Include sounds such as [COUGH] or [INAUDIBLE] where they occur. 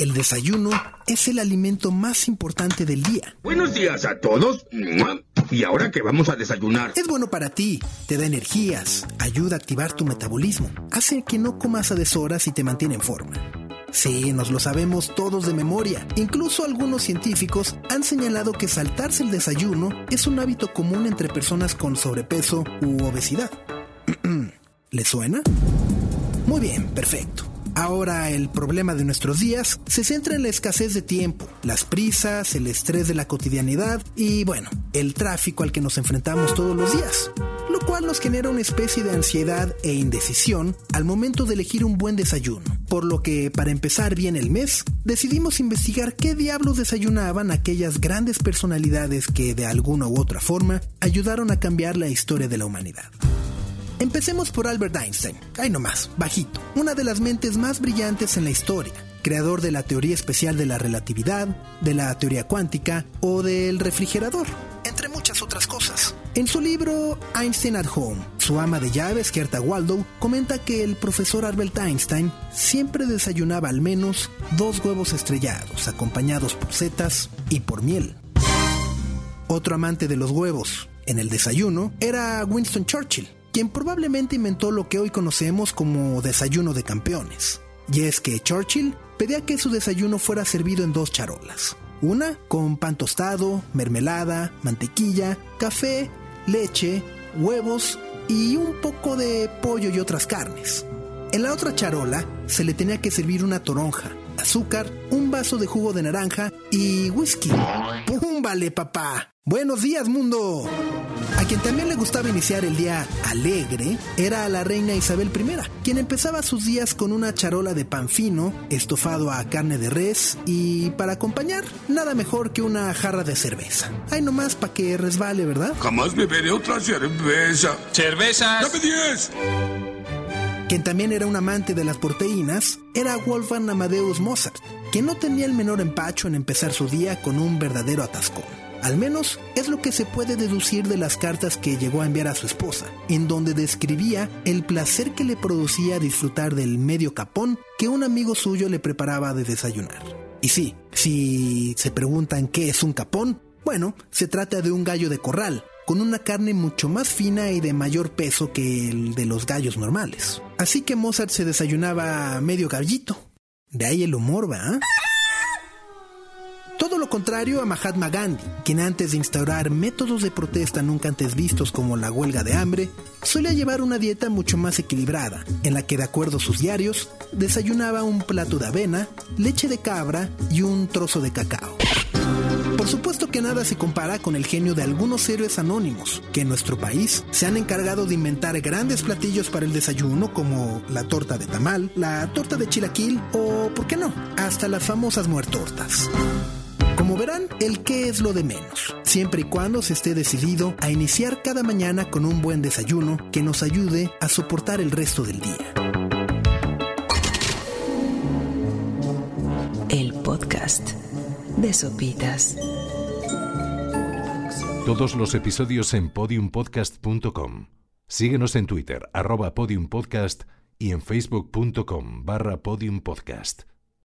El desayuno es el alimento más importante del día. Buenos días a todos. ¿Y ahora qué vamos a desayunar? Es bueno para ti, te da energías, ayuda a activar tu metabolismo, hace que no comas a deshoras y te mantiene en forma. Sí, nos lo sabemos todos de memoria. Incluso algunos científicos han señalado que saltarse el desayuno es un hábito común entre personas con sobrepeso u obesidad. [CLEARS THROAT] ¿Le suena? Muy bien, perfecto. Ahora el problema de nuestros días se centra en la escasez de tiempo, las prisas, el estrés de la cotidianidad y bueno, el tráfico al que nos enfrentamos todos los días, lo cual nos genera una especie de ansiedad e indecisión al momento de elegir un buen desayuno. Por lo que para empezar bien el mes, decidimos investigar qué diablos desayunaban aquellas grandes personalidades que de alguna u otra forma ayudaron a cambiar la historia de la humanidad. Empecemos por Albert Einstein, ahí nomás, bajito, una de las mentes más brillantes en la historia, creador de la teoría especial de la relatividad, de la teoría cuántica o del refrigerador, entre muchas otras cosas. En su libro Einstein at Home, su ama de llaves, Gerta Waldo, comenta que el profesor Albert Einstein siempre desayunaba al menos dos huevos estrellados, acompañados por setas y por miel. Otro amante de los huevos en el desayuno era Winston Churchill quien probablemente inventó lo que hoy conocemos como desayuno de campeones. Y es que Churchill pedía que su desayuno fuera servido en dos charolas. Una con pan tostado, mermelada, mantequilla, café, leche, huevos y un poco de pollo y otras carnes. En la otra charola se le tenía que servir una toronja, azúcar, un vaso de jugo de naranja y whisky. vale papá! ¡Buenos días, mundo! A quien también le gustaba iniciar el día alegre era a la reina Isabel I, quien empezaba sus días con una charola de pan fino, estofado a carne de res y para acompañar, nada mejor que una jarra de cerveza. Ay, nomás para que resbale, ¿verdad? Jamás beberé otra cerveza. ¡Cervezas! ¡Dame diez! Quien también era un amante de las proteínas era Wolfgang Amadeus Mozart, quien no tenía el menor empacho en empezar su día con un verdadero atascón. Al menos es lo que se puede deducir de las cartas que llegó a enviar a su esposa, en donde describía el placer que le producía disfrutar del medio capón que un amigo suyo le preparaba de desayunar. Y sí, si se preguntan qué es un capón, bueno, se trata de un gallo de corral, con una carne mucho más fina y de mayor peso que el de los gallos normales. Así que Mozart se desayunaba medio gallito. De ahí el humor, ¿va? Contrario a Mahatma Gandhi, quien antes de instaurar métodos de protesta nunca antes vistos como la huelga de hambre, solía llevar una dieta mucho más equilibrada, en la que de acuerdo a sus diarios, desayunaba un plato de avena, leche de cabra y un trozo de cacao. Por supuesto que nada se compara con el genio de algunos héroes anónimos, que en nuestro país se han encargado de inventar grandes platillos para el desayuno como la torta de tamal, la torta de chilaquil o, ¿por qué no?, hasta las famosas muertortas. Como verán, el qué es lo de menos, siempre y cuando se esté decidido a iniciar cada mañana con un buen desayuno que nos ayude a soportar el resto del día. El podcast de Sopitas. Todos los episodios en podiumpodcast.com. Síguenos en Twitter, arroba podiumpodcast y en facebook.com barra podiumpodcast.